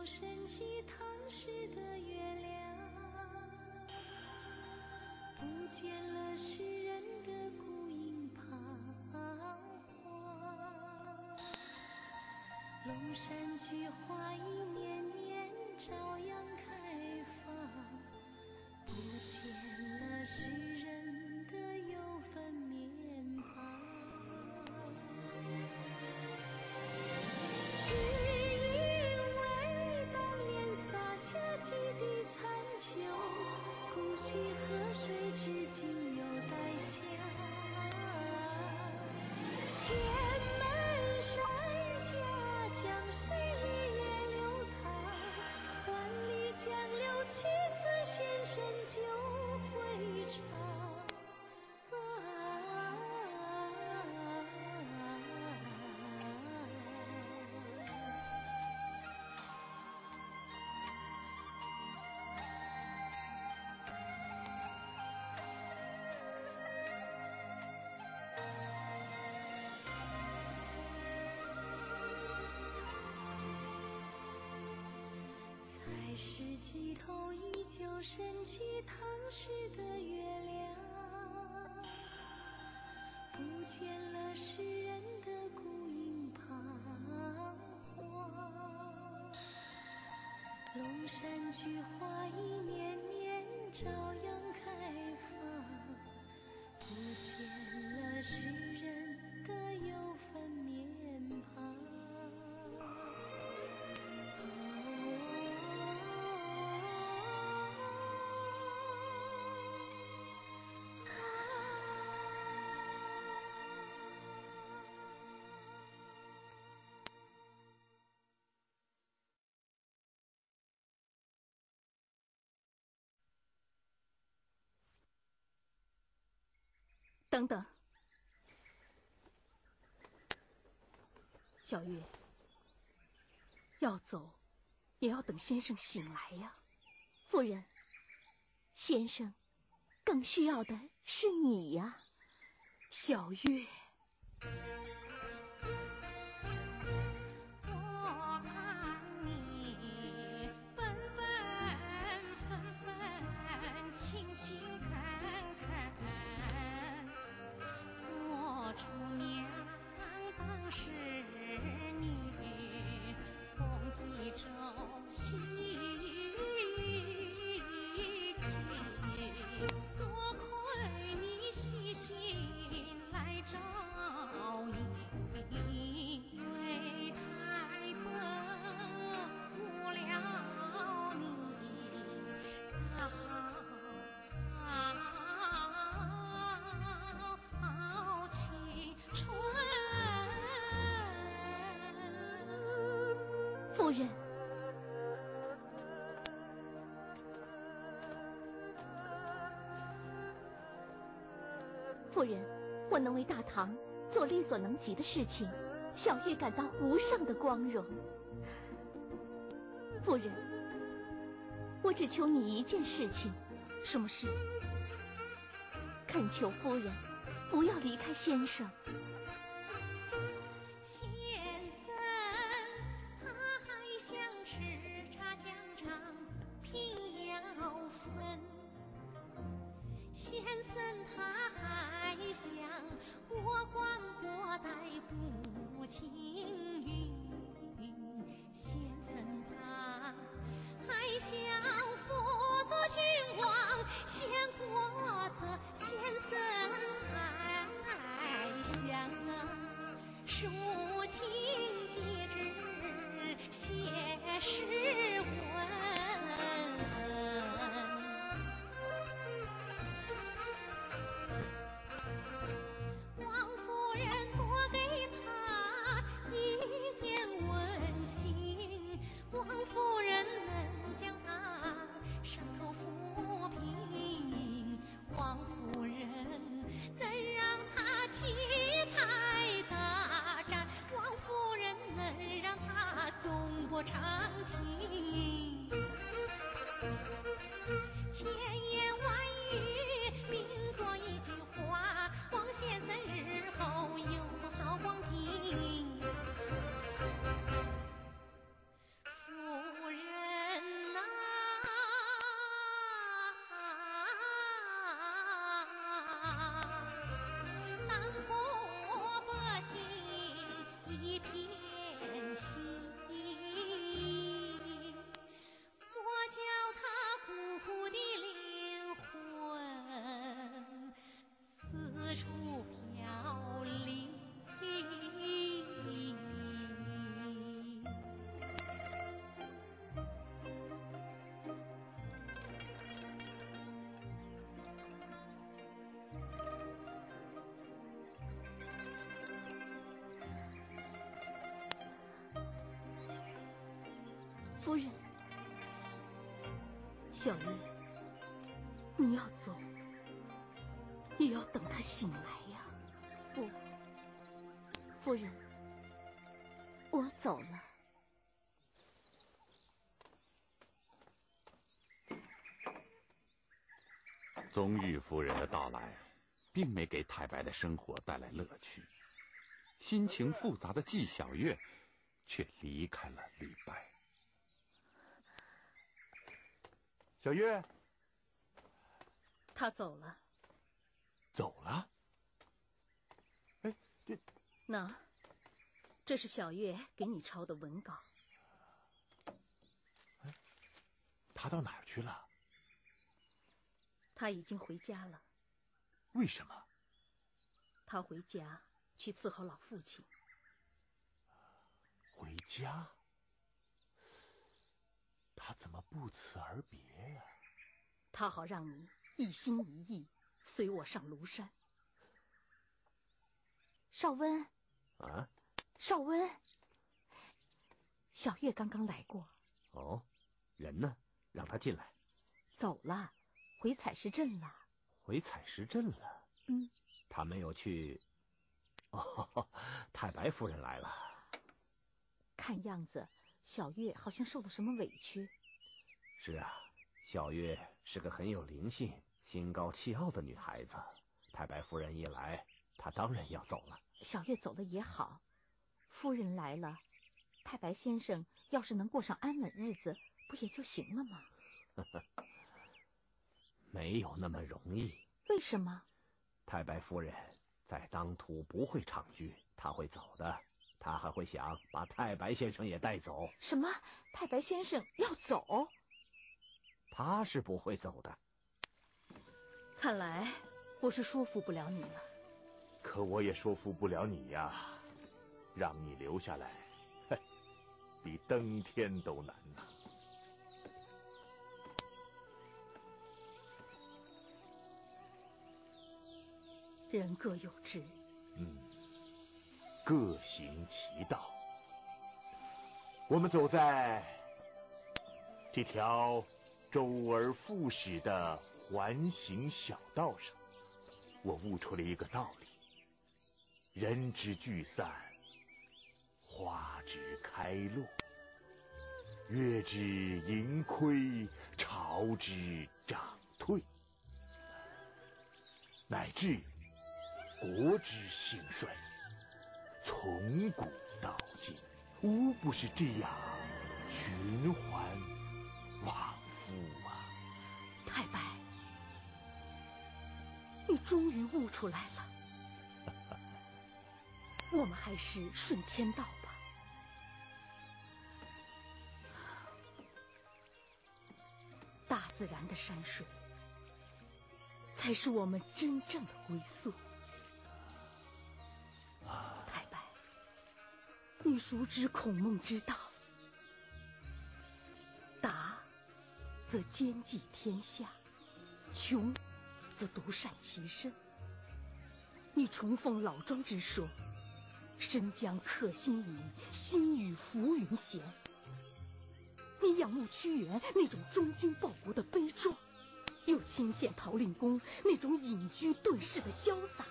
旧神奇唐诗的月亮，不见了诗人的孤影彷徨。龙山菊花一年年照样开放，不见了诗人的忧愤世纪头依旧升起唐诗的月亮，不见了诗人的孤影彷徨。龙山菊花一年年照样开放，不见了诗等等，小月，要走也要等先生醒来呀。夫人，先生更需要的是你呀，小月。喜庆，多亏你细心来照应，为太伯护了你大好青春。夫人。我能为大唐做力所能及的事情，小玉感到无上的光荣。夫人，我只求你一件事情，什么事？恳求夫人不要离开先生。抒情机智写诗。夫人，小月，你要走，也要等他醒来呀。不，夫人，我走了。宗玉夫人的到来，并没给太白的生活带来乐趣。心情复杂的季小月，却离开了李白。小月，他走了。走了？哎，这那，这是小月给你抄的文稿。他到哪儿去了？他已经回家了。为什么？他回家去伺候老父亲。回家？他怎么不辞而别呀？他好让你一心一意随我上庐山。少温。啊。少温。小月刚刚来过。哦，人呢？让他进来。走了。回采石镇了，回采石镇了。嗯，他没有去。哦，太白夫人来了。看样子，小月好像受了什么委屈。是啊，小月是个很有灵性、心高气傲的女孩子。太白夫人一来，她当然要走了。小月走了也好，夫人来了，太白先生要是能过上安稳日子，不也就行了吗？没有那么容易。为什么？太白夫人在当涂不会长居，她会走的。她还会想把太白先生也带走。什么？太白先生要走？他是不会走的。看来我是说服不了你了。可我也说服不了你呀，让你留下来，嘿，比登天都难呐。人各有志，嗯，各行其道。我们走在这条周而复始的环形小道上，我悟出了一个道理：人之聚散，花之开落；月之盈亏，潮之涨退，乃至。国之兴衰，从古到今，无不是这样循环往复啊！太白，你终于悟出来了。我们还是顺天道吧。大自然的山水，才是我们真正的归宿。你熟知孔孟之道，达则兼济天下，穷则独善其身。你崇奉老庄之说，身将客心隐，心与浮云闲。你仰慕屈原那种忠君报国的悲壮，又亲羡陶令公那种隐居遁世的潇洒。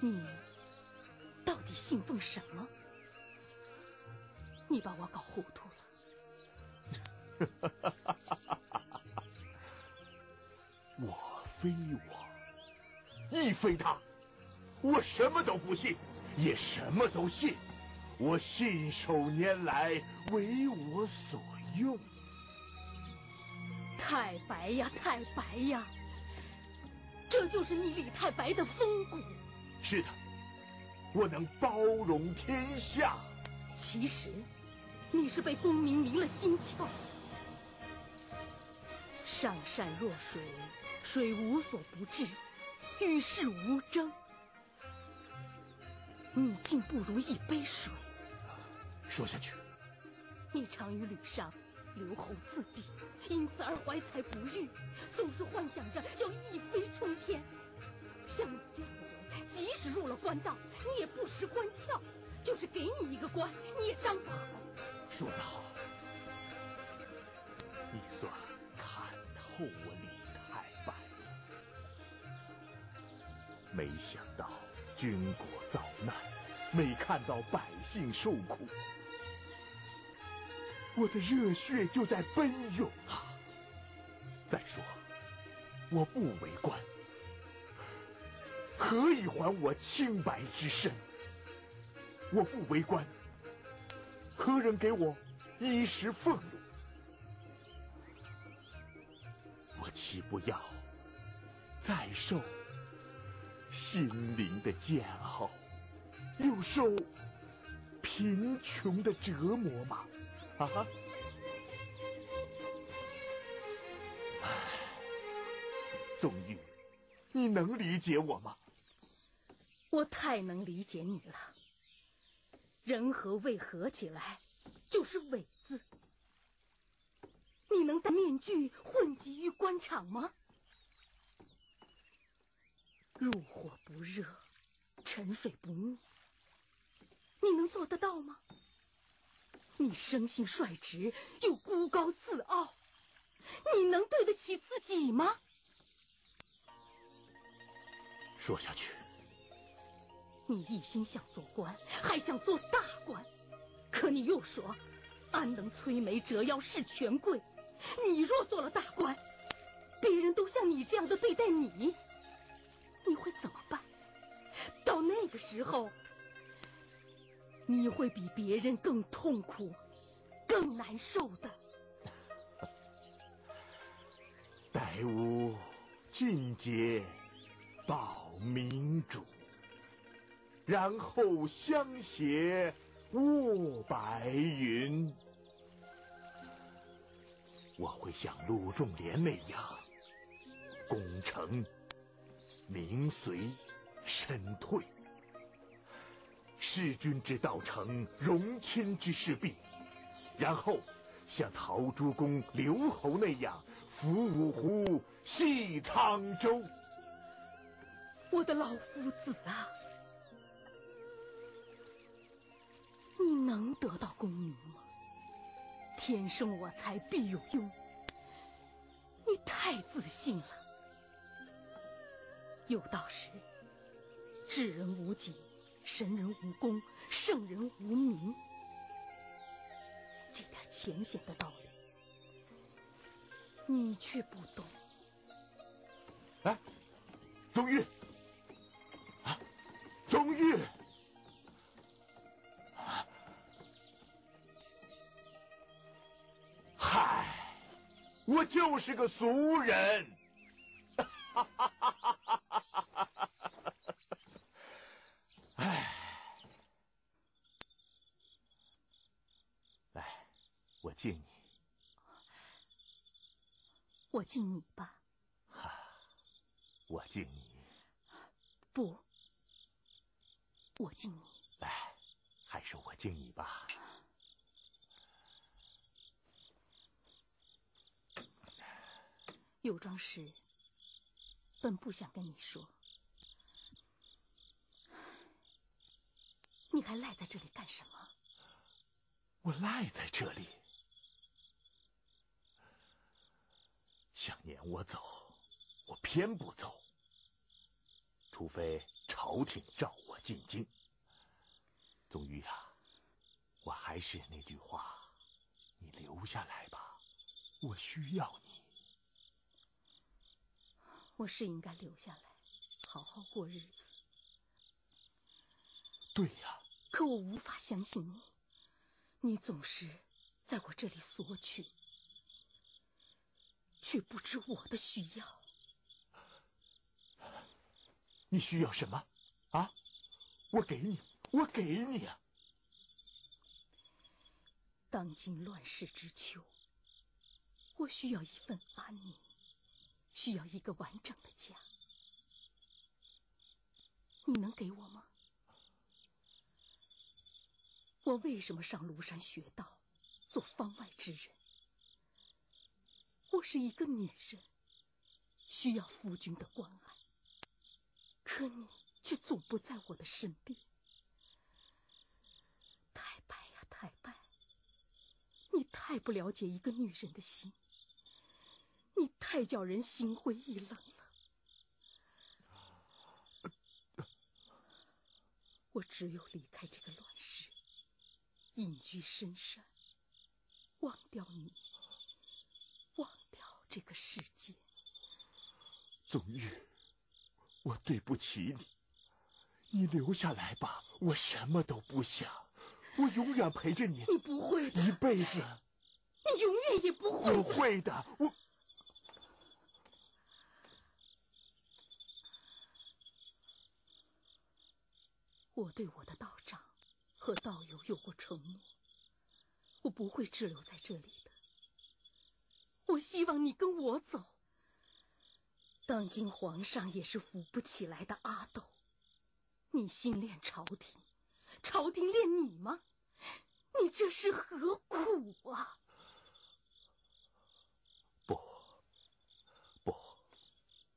你。信奉什么？你把我搞糊涂了。我非我，亦非他。我什么都不信，也什么都信。我信手拈来，为我所用。太白呀，太白呀，这就是你李太白的风骨。是的。我能包容天下。其实，你是被功名迷了心窍。上善若水，水无所不至，与世无争。你竟不如一杯水。说下去。你常与吕尚留侯自闭，因此而怀才不遇，总是幻想着要一飞冲天。像你这样的人。即使入了官道，你也不识官窍。就是给你一个官，你也当不好。说得好，你算看透我李太白了没想到军国遭难，没看到百姓受苦，我的热血就在奔涌啊！再说，我不为官，何以还我清白之身？我不为官。何人给我衣食俸禄？我岂不要再受心灵的煎熬，又受贫穷的折磨吗？啊！唉，宗玉，你能理解我吗？我太能理解你了。人和为合起来就是伪字，你能戴面具混迹于官场吗？入火不热，沉水不溺，你能做得到吗？你生性率直又孤高自傲，你能对得起自己吗？说下去。你一心想做官，还想做大官，可你又说安能摧眉折腰事权贵？你若做了大官，别人都像你这样的对待你，你会怎么办？到那个时候，你会比别人更痛苦、更难受的。待吾进阶保明主。然后相携卧白云，我会像鲁仲连那样功成名遂身退，弑君之道成，荣亲之事毕，然后像陶朱公、刘侯那样扶五湖、系沧州。我的老夫子啊！能得到功名吗？天生我材必有用，你太自信了。有道是：智人无己，神人无功，圣人无名。这点浅显的道理，你却不懂。哎，宗玉，啊，宗玉。我就是个俗人，哎，来，我敬你，我敬你吧，我敬你，不，我敬你，来，还是我敬你吧。有桩事，本不想跟你说，你还赖在这里干什么？我赖在这里，想撵我走，我偏不走，除非朝廷召我进京。宗玉啊，我还是那句话，你留下来吧，我需要你。我是应该留下来，好好过日子。对呀。可我无法相信你，你总是在我这里索取，却不知我的需要。你需要什么？啊？我给你，我给你啊！当今乱世之秋，我需要一份安宁。需要一个完整的家，你能给我吗？我为什么上庐山学道，做方外之人？我是一个女人，需要夫君的关爱，可你却总不在我的身边。太白呀，太白，你太不了解一个女人的心，你太叫人心灰意冷了。我只有离开这个乱世，隐居深山，忘掉你，忘掉这个世界。宗玉，我对不起你，你留下来吧，我什么都不想，我永远陪着你。你不会的，一辈子。你永远也不会。我会的，我。我对我的道长和道友有过承诺，我不会滞留在这里的。我希望你跟我走。当今皇上也是扶不起来的阿斗，你心恋朝廷，朝廷恋你吗？你这是何苦啊？不，不，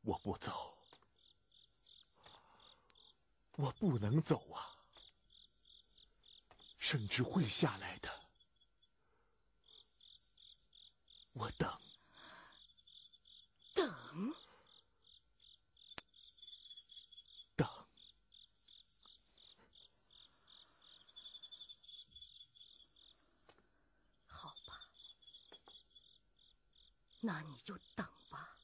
我不走，我不能走啊！圣旨会下来的，我等，等。好吧。那你就等吧，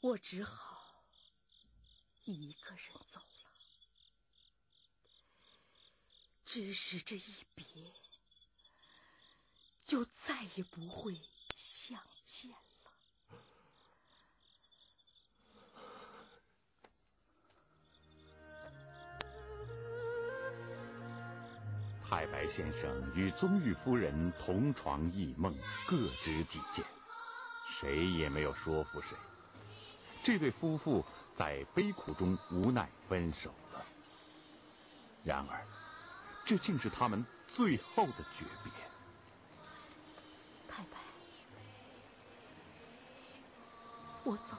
我只好一个人走了。只是这一别，就再也不会相见了。太白先生与宗玉夫人同床异梦，各执己见，谁也没有说服谁。这对夫妇在悲苦中无奈分手了。然而，这竟是他们最后的诀别。太白，我走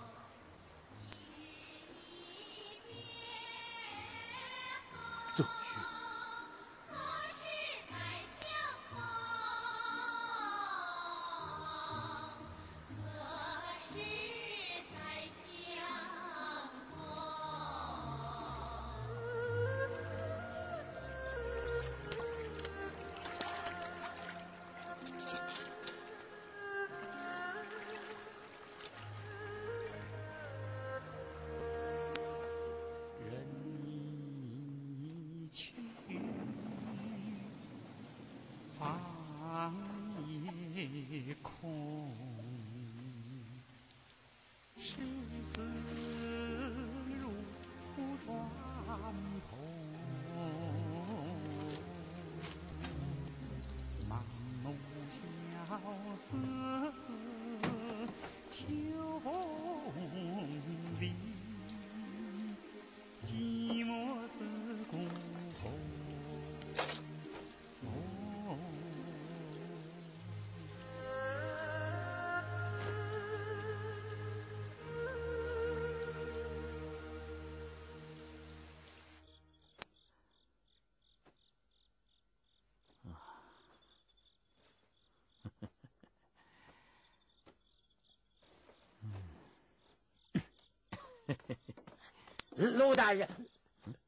了。陆大人，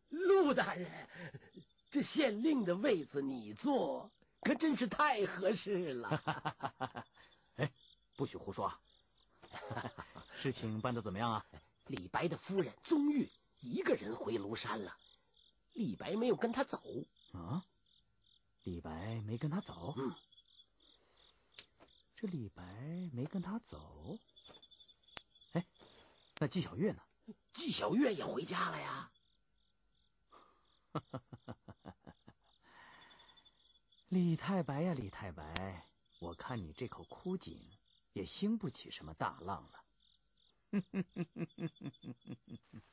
陆大人，这县令的位子你坐，可真是太合适了。哎，不许胡说！事情办得怎么样啊？李白的夫人宗玉一个人回庐山了，李白没有跟他走。啊？李白没跟他走？嗯。这李白没跟他走？哎，那纪晓月呢？纪小月也回家了呀！李太白呀，李太白，我看你这口枯井也兴不起什么大浪了。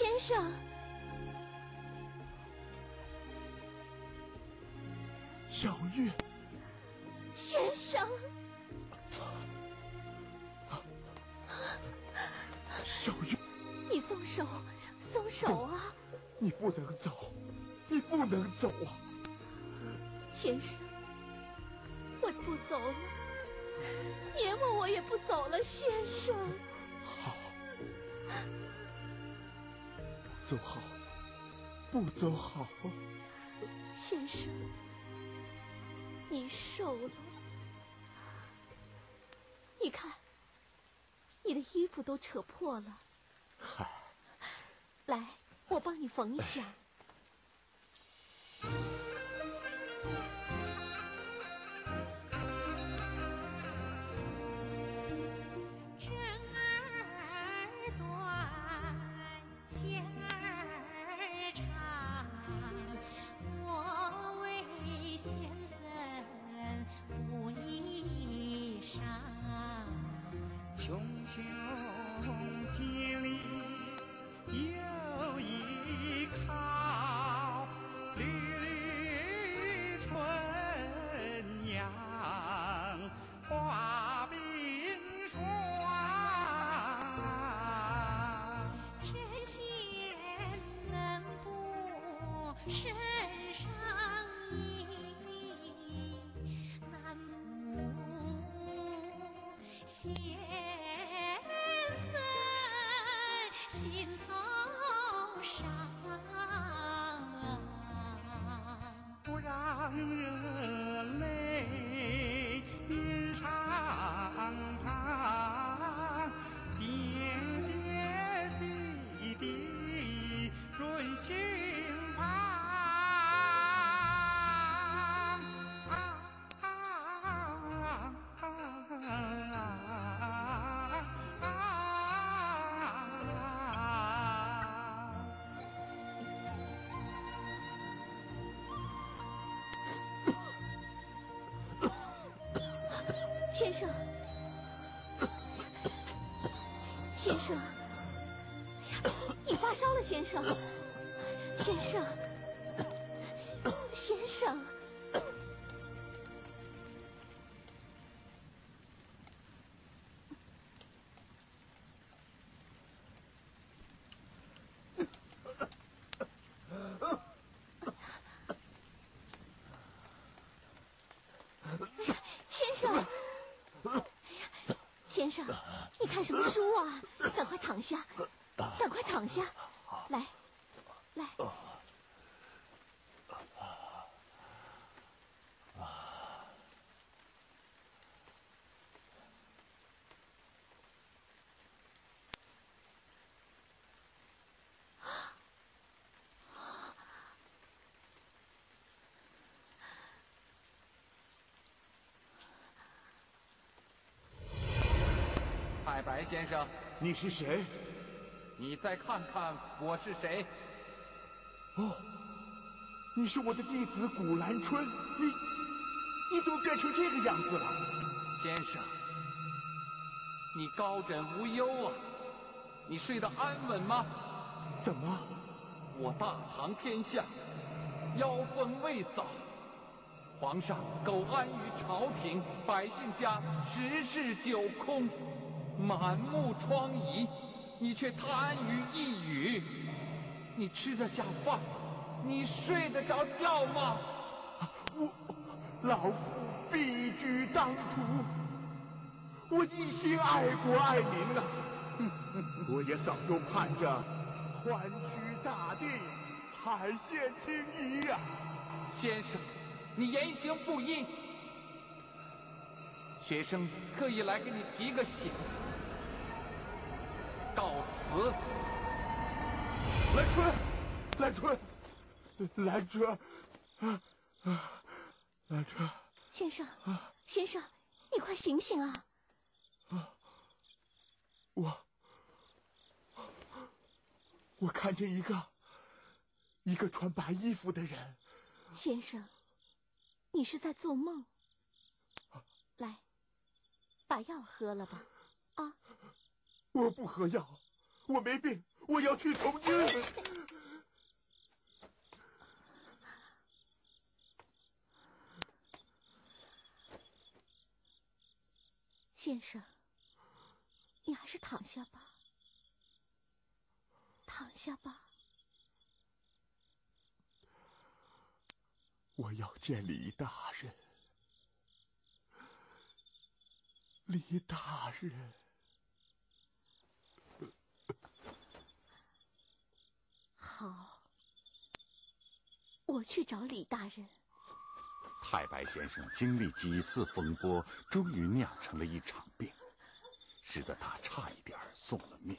先生，小月，先生，小月，你松手，松手啊！你不能走，你不能走啊！先生，我不走了，阎王我也不走了，先生。走好，不走好。先生，你瘦了，你看，你的衣服都扯破了。嗨，来，我帮你缝一下。身上衣，难补先先生，先生，先生，先生，哎呀，先生，你看什么书啊？赶快躺下，赶快躺下，先生，你是谁？你再看看我是谁？哦，你是我的弟子古兰春，你你怎么变成这个样子了？先生，你高枕无忧啊？你睡得安稳吗？怎么？我大唐天下，妖风未扫，皇上苟安于朝廷，百姓家十室九空，满目疮痍，你却贪于一语。你吃得下饭？你睡得着觉吗？我老夫避居当涂，我一心爱国爱民啊！我也早就盼着宽区大地，海县青衣呀、先生，你言行不一。学生特意来给你提个醒，告辞。兰春，兰春，兰春，啊啊，兰春，先生，先生，你快醒醒啊！我我看见一个一个穿白衣服的人，先生，你是在做梦。来，把药喝了吧。啊，我不喝药，我没病，我要去从军。先生，你还是躺下吧，躺下吧。我要见李大人，李大人。好，我去找李大人。太白先生经历几次风波，终于酿成了一场病，使得他差一点送了命。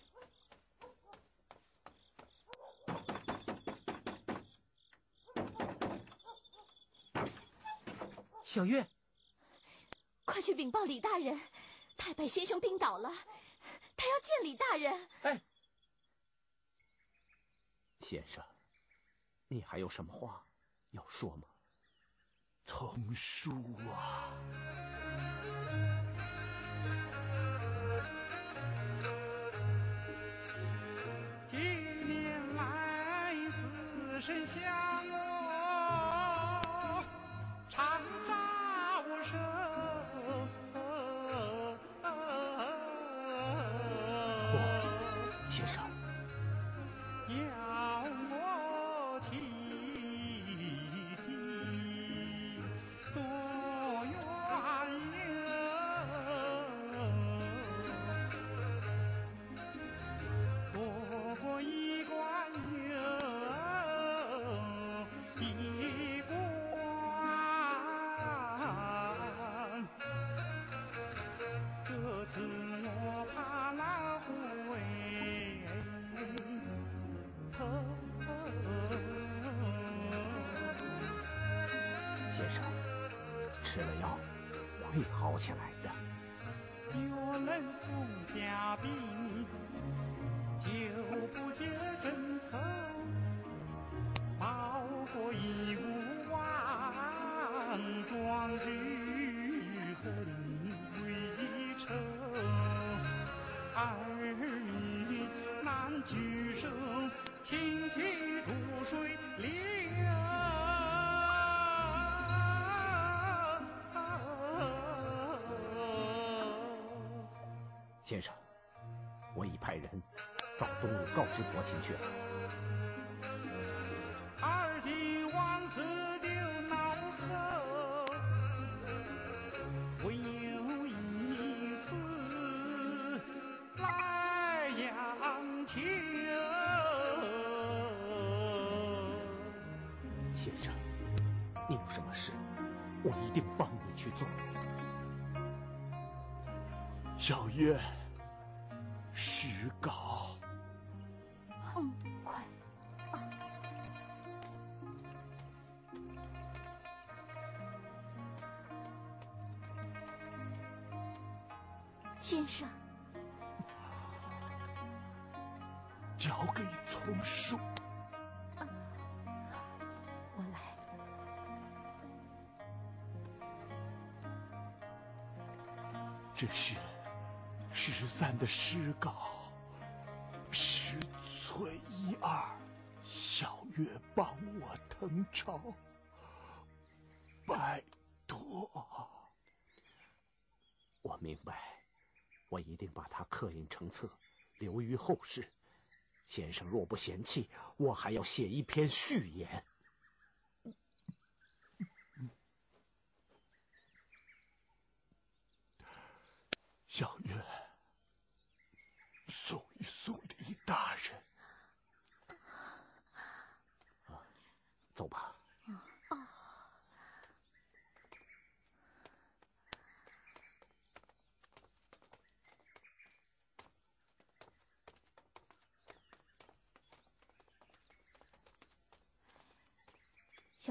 小月，快去禀报李大人，太白先生病倒了，他要见李大人。哎，先生，你还有什么话要说吗？丛书啊，几年来死神相先生，吃了药会好起来的。有人送家先生，我已派人到东鲁告知国情去了。二弟王死丢脑后，唯有一死来央求。先生，你有什么事，我一定帮你去做。小月，诗稿。誊抄，拜托。我明白，我一定把它刻印成册，留于后世。先生若不嫌弃，我还要写一篇序言。小月，送一送李大人。走吧。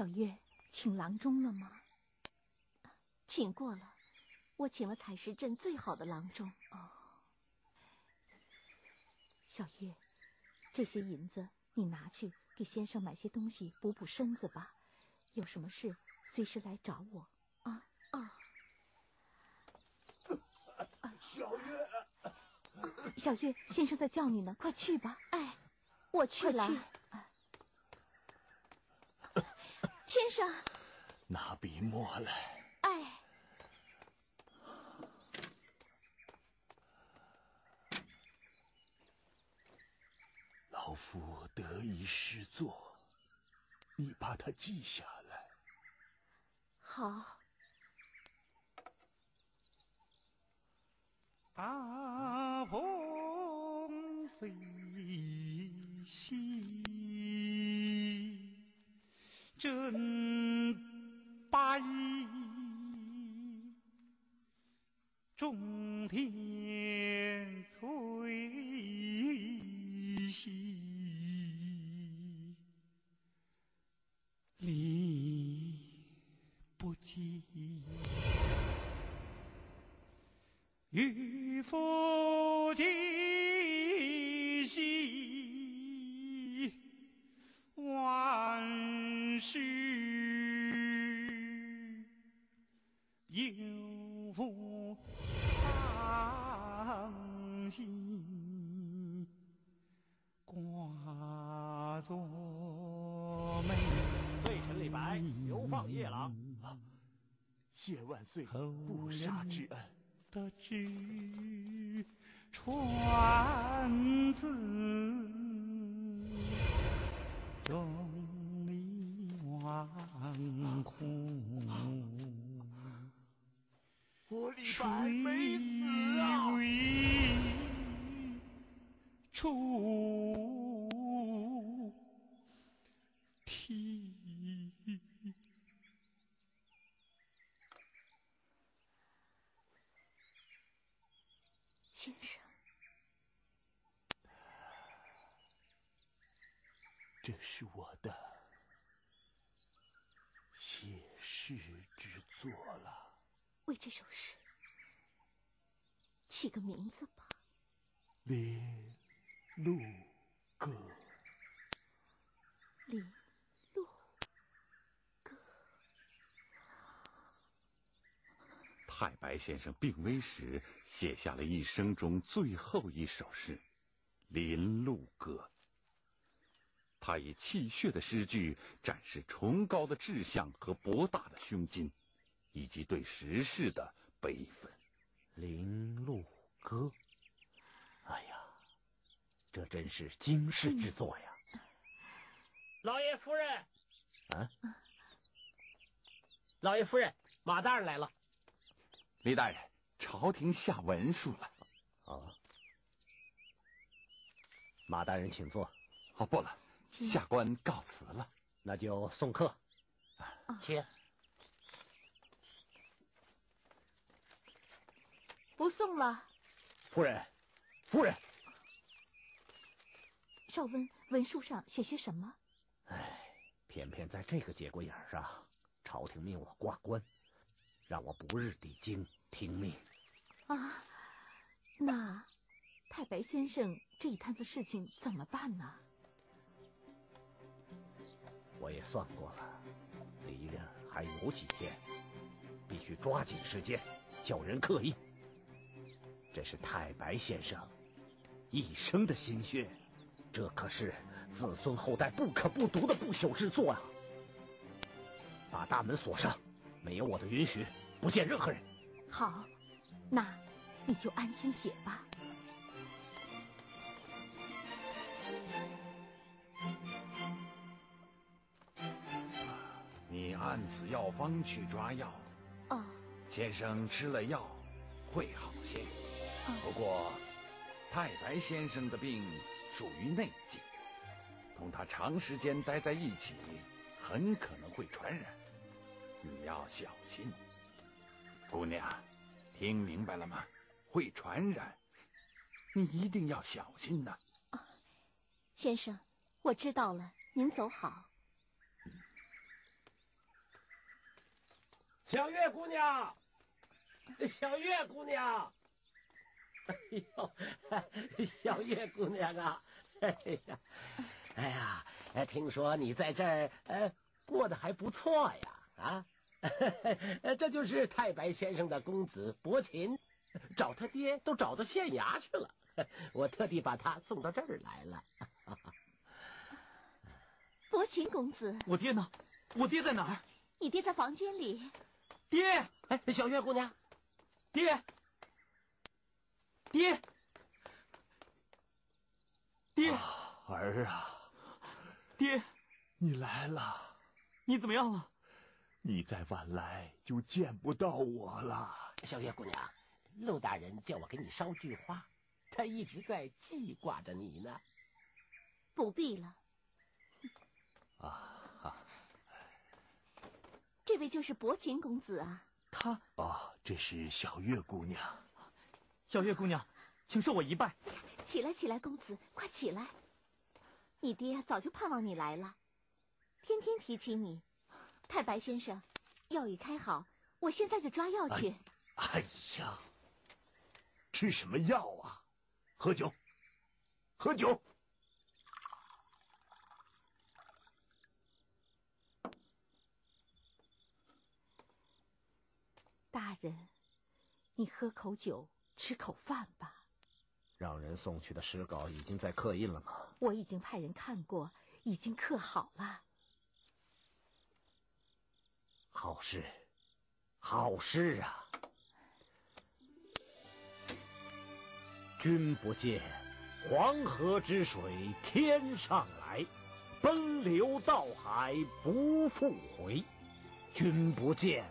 小月，请郎中了吗？请过了，我请了采石镇最好的郎中。哦，小月，这些银子你拿去给先生买些东西补补身子吧。有什么事随时来找我啊啊！小月，小月，先生在叫你呢，快去吧。哎，我去了。先生，拿笔墨来。哎，老夫得意诗作，你把它记下来。好。大鹏飞兮，真八义，众天催流放夜郎，谢万岁不杀之恩。得知传这是我的写诗之作了。为这首诗起个名字吧。林路歌。林路歌。太白先生病危时写下了一生中最后一首诗《林路歌》。他以气血的诗句展示崇高的志向和博大的胸襟，以及对时事的悲愤。《林路歌》，哎呀，这真是惊世之作呀！老爷夫人，啊，老爷夫人，马大人来了。李大人，朝廷下文书了。啊，马大人请坐。哦，不了，下官告辞了。那就送客。请。不送了。夫人，夫人。少温，文书上写些什么？唉，偏偏在这个节骨眼上，朝廷命我挂官。让我不日抵京听命啊！那太白先生这一摊子事情怎么办呢？我也算过了，离任还有几天，必须抓紧时间叫人刻印。这是太白先生一生的心血，这可是子孙后代不可不读的不朽之作啊！把大门锁上。没有我的允许，不见任何人。好，那你就安心写吧。按此药方去抓药。哦。先生吃了药会好些。不过太白先生的病属于内疾，同他长时间待在一起，很可能会传染。你要小心，姑娘，听明白了吗？会传染，你一定要小心呐。啊，先生，我知道了，您走好。小月姑娘，小月姑娘，哎呦，小月姑娘啊，哎呀，哎呀，听说你在这儿呃过得还不错呀。啊，这就是太白先生的公子伯禽，找他爹都找到县衙去了，我特地把他送到这儿来了。伯禽公子，我爹呢？我爹在哪儿？你爹在房间里。爹，哎，小月姑娘，爹，爹，爹，儿啊，爹，你来了，你怎么样了？你再晚来就见不到我了。小月姑娘，陆大人叫我给你捎句话，他一直在记挂着你呢。不必了。啊，这位就是薄情公子啊。他哦，这是小月姑娘。小月姑娘，请受我一拜。起来，起来，公子，快起来！你爹早就盼望你来了，天天提起你。太白先生，药已开好，我现在就抓药去。哎呀，吃什么药啊？喝酒，喝酒。大人，你喝口酒，吃口饭吧。让人送去的诗稿已经在刻印了吗？我已经派人看过，已经刻好了。好事，好事啊！君不见，黄河之水天上来，奔流到海不复回。君不见，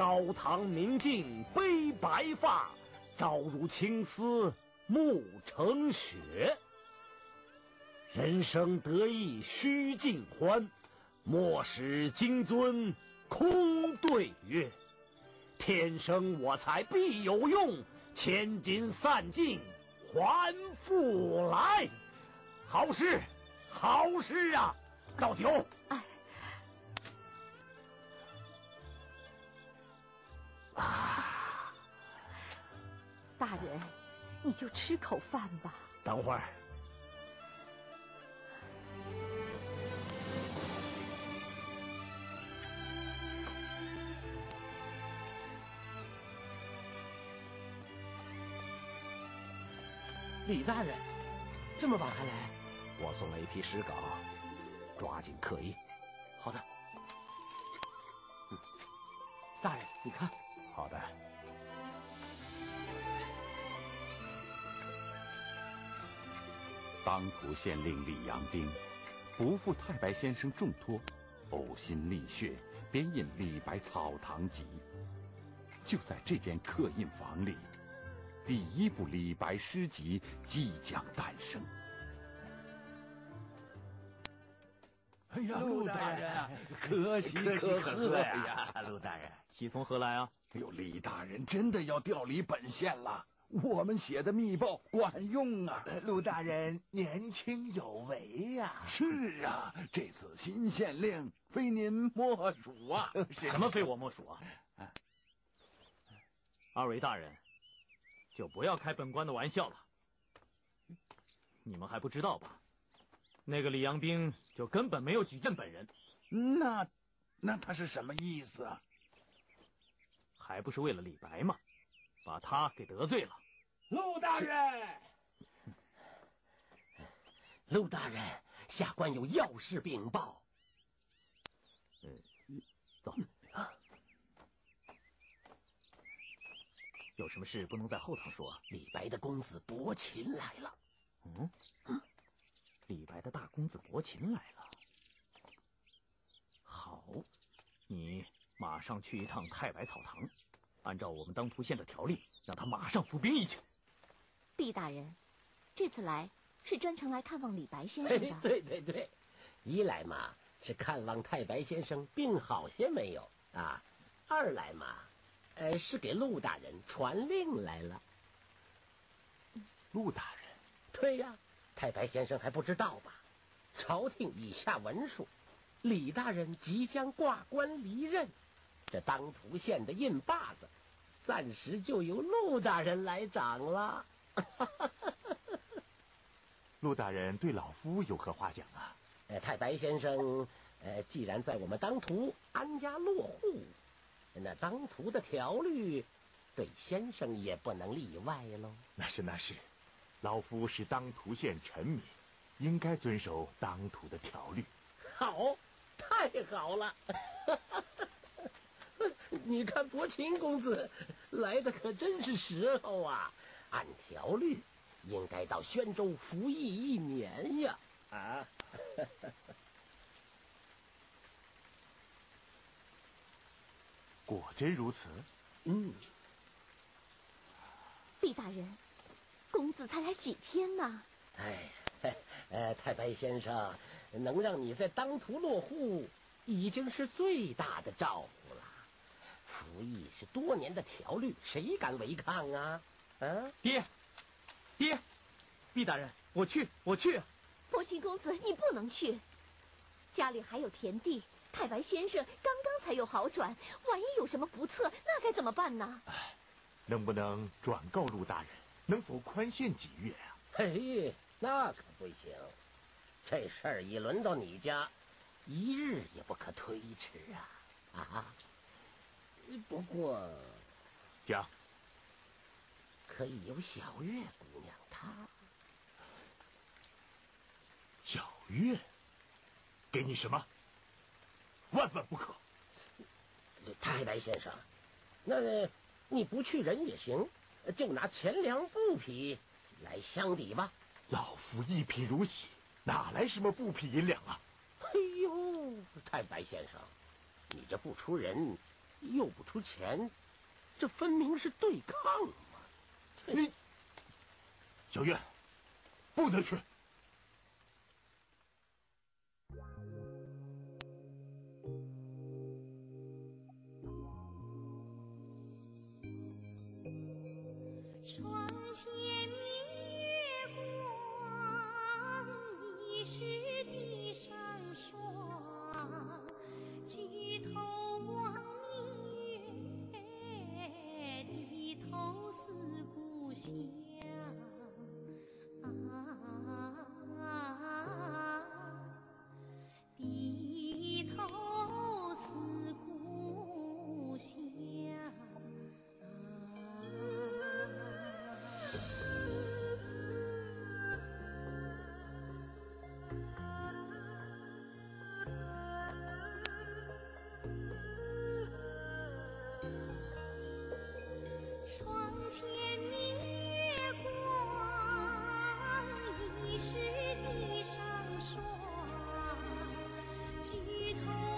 高堂明镜悲白发，朝如青丝暮成雪。人生得意须尽欢，莫使金樽空对月。天生我材必有用，千金散尽还复来。好诗，好诗啊！倒酒。哎，大人，你就吃口饭吧。等会儿。李大人，这么晚还来？我送了一批诗稿，抓紧刻印。好的。嗯，大人，你看。好的。当涂县令李阳冰不负太白先生重托，呕心沥血编印《李白草堂集》。就在这间刻印房里，第一部李白诗集即将诞生。哎呀，陆大人啊，可喜可贺呀！陆大人，喜从何来啊？哎呦，李大人真的要调离本县了，我们写的密报管用啊！陆大人年轻有为呀！是啊，这次新县令非您莫属啊！什么非我莫属啊？二位大人，就不要开本官的玩笑了。你们还不知道吧？那个李阳冰就根本没有举荐本人。那那他是什么意思啊？还不是为了李白吗？把他给得罪了。陆大人，陆大人，下官有要事禀报。嗯，走。有什么事不能在后堂说？李白的公子伯禽来了。嗯，李白的大公子伯禽来了。好，你马上去一趟太白草堂，按照我们当涂县的条例，让他马上服兵役去。毕大人，这次来是专程来看望李白先生的。对对对，一来嘛是看望太白先生病好些没有啊，二来嘛。呃，是给陆大人传令来了。陆大人，对呀，太白先生还不知道吧？朝廷已下文书，李大人即将挂官离任，这当涂县的印把子，暂时就由陆大人来掌了。陆大人对老夫有何话讲啊？呃，太白先生，呃，既然在我们当涂安家落户。那当涂的条律，对先生也不能例外喽。那是那是，老夫是当涂县臣民，应该遵守当涂的条律。好，太好了！你看伯禽公子来的可真是时候啊！按条律应该到宣州服役一年呀！啊，果真如此？嗯，毕大人，公子才来几天呢？哎，呃，太白先生能让你在当涂落户，已经是最大的照顾了。服役是多年的条律，谁敢违抗啊？啊，爹，爹，毕大人，我去，我去。伯禽公子，你不能去，家里还有田地。太白先生刚刚才有好转，万一有什么不测，那该怎么办呢？能不能转告陆大人，能否宽限几月啊？嘿，那可不行，这事儿一轮到你家，一日也不可推迟啊！啊，不过讲，可以有小月姑娘她。小月，给你什么？万万不可！太白先生，那你不去人也行，就拿钱粮布匹来相抵吧。老夫一贫如洗，哪来什么布匹银两啊？哎呦，太白先生，你这不出人，又不出钱，这分明是对抗嘛！你，小月，不能去。窗前明月光，疑是地上霜。see. 是地上霜举头